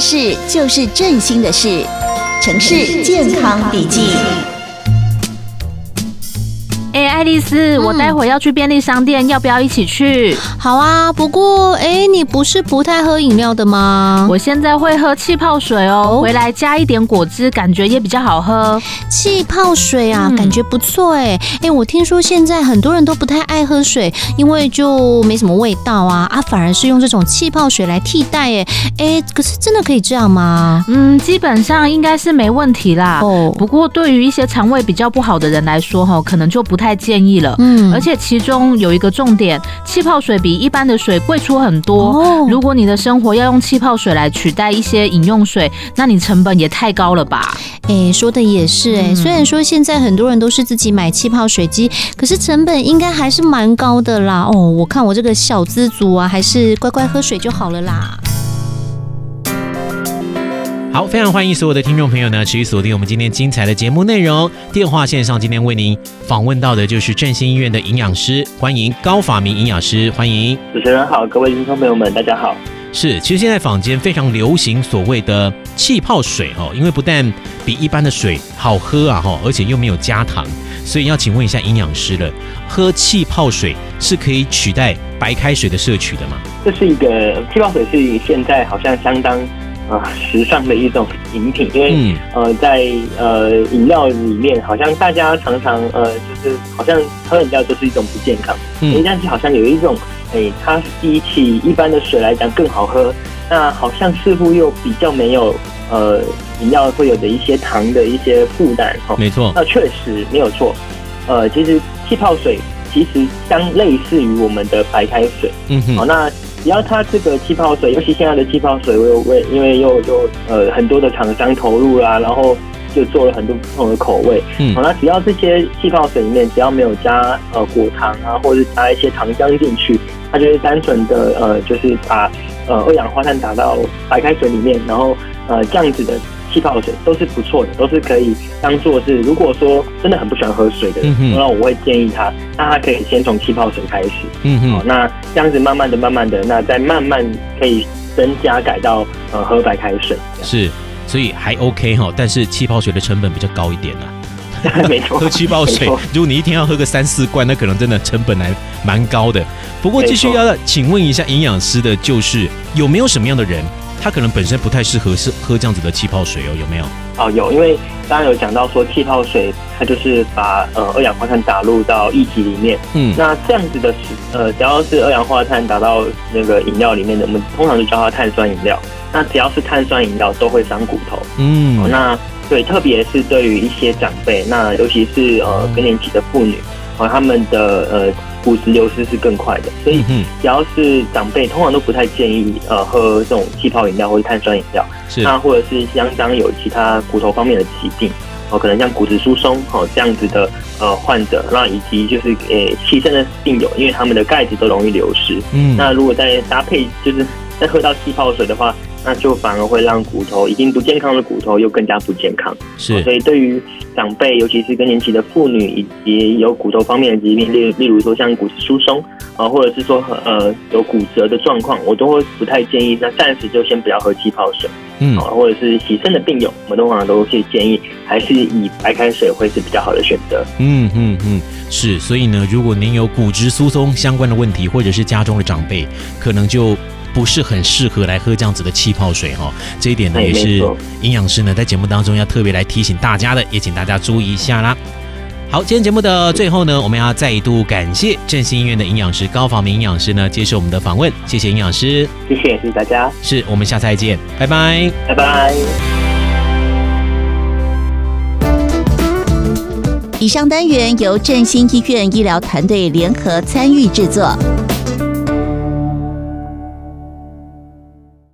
事就是振兴的事，城市健康笔记。哎，爱丽丝，嗯、我待会要去便利商店，要不要一起去？好啊，不过哎，你不是不太喝饮料的吗？我现在会喝气泡水哦，回来加一点果汁，感觉也比较好喝。气泡水啊，嗯、感觉不错哎。哎，我听说现在很多人都不太爱喝水，因为就没什么味道啊啊，反而是用这种气泡水来替代哎哎，可是真的可以这样吗？嗯，基本上应该是没问题啦。哦，不过对于一些肠胃比较不好的人来说哈，可能就不太建议了，嗯，而且其中有一个重点，气泡水比一般的水贵出很多。哦，如果你的生活要用气泡水来取代一些饮用水，那你成本也太高了吧？哎，说的也是哎，虽然说现在很多人都是自己买气泡水机，可是成本应该还是蛮高的啦。哦，我看我这个小资族啊，还是乖乖喝水就好了啦。好，非常欢迎所有的听众朋友呢，持续锁定我们今天精彩的节目内容。电话线上今天为您访问到的就是振兴医院的营养师，欢迎高法明营养师，欢迎主持人好，各位听众朋友们，大家好。是，其实现在坊间非常流行所谓的气泡水哦，因为不但比一般的水好喝啊哈，而且又没有加糖，所以要请问一下营养师了，喝气泡水是可以取代白开水的摄取的吗？这是一个气泡水，是现在好像相当。啊，时尚的一种饮品，因为、嗯、呃，在呃饮料里面，好像大家常常呃，就是好像喝饮料就是一种不健康，嗯，但是好像有一种，哎、欸，它比起一般的水来讲更好喝，那好像似乎又比较没有呃饮料会有的一些糖的一些负担，哈，没错，那确实没有错，呃，其实气泡水其实相类似于我们的白开水，嗯哼，好，那。只要它这个气泡水，尤其现在的气泡水，我有为因为又又呃很多的厂商投入啦，然后就做了很多不同的口味。嗯，好，那只要这些气泡水里面只要没有加呃果糖啊，或者是加一些糖浆进去，它就是单纯的呃就是把呃二氧化碳打到白开水里面，然后呃这样子的。气泡水都是不错的，都是可以当做是。如果说真的很不喜欢喝水的人，那、我会建议他，那他可以先从气泡水开始。嗯哼，好，那这样子慢慢的、慢慢的，那再慢慢可以增加改到呃喝白开水。是，所以还 OK 哈，但是气泡水的成本比较高一点啊。没错，喝气泡水，如果你一天要喝个三四罐，那可能真的成本还蛮高的。不过继续要请问一下营养师的，就是有没有什么样的人？它可能本身不太适合是喝这样子的气泡水哦，有没有？哦，有，因为刚刚有讲到说气泡水，它就是把呃二氧化碳打入到液体里面。嗯，那这样子的呃，只要是二氧化碳打到那个饮料里面的，我们通常就叫它碳酸饮料。那只要是碳酸饮料，都会伤骨头。嗯，哦、那对，特别是对于一些长辈，那尤其是呃更年期的妇女，和、哦、他们的呃。骨质流失是更快的，所以只要是长辈，通常都不太建议呃喝这种气泡饮料或者碳酸饮料。是，那或者是相当有其他骨头方面的疾病，哦，可能像骨质疏松哦这样子的呃患者，那以及就是诶气肾的病友，因为他们的钙质都容易流失。嗯，那如果再搭配就是再喝到气泡水的话。那就反而会让骨头已经不健康的骨头又更加不健康，是。所以对于长辈，尤其是更年期的妇女，以及有骨头方面的疾病，例例如说像骨质疏松啊，或者是说呃有骨折的状况，我都会不太建议。那暂时就先不要喝气泡水，嗯，或者是洗肾的病友，我们通常都会建议还是以白开水会是比较好的选择。嗯嗯嗯，是。所以呢，如果您有骨质疏松相关的问题，或者是家中的长辈，可能就。不是很适合来喝这样子的气泡水哈，这一点呢也是营养师呢在节目当中要特别来提醒大家的，也请大家注意一下啦。好，今天节目的最后呢，我们要再一度感谢振兴医院的营养师高法民营养师呢接受我们的访问，谢谢营养师，谢谢，谢谢大家，是我们下次再见，拜拜，拜拜。以上单元由振兴医院医疗团队联合参与制作。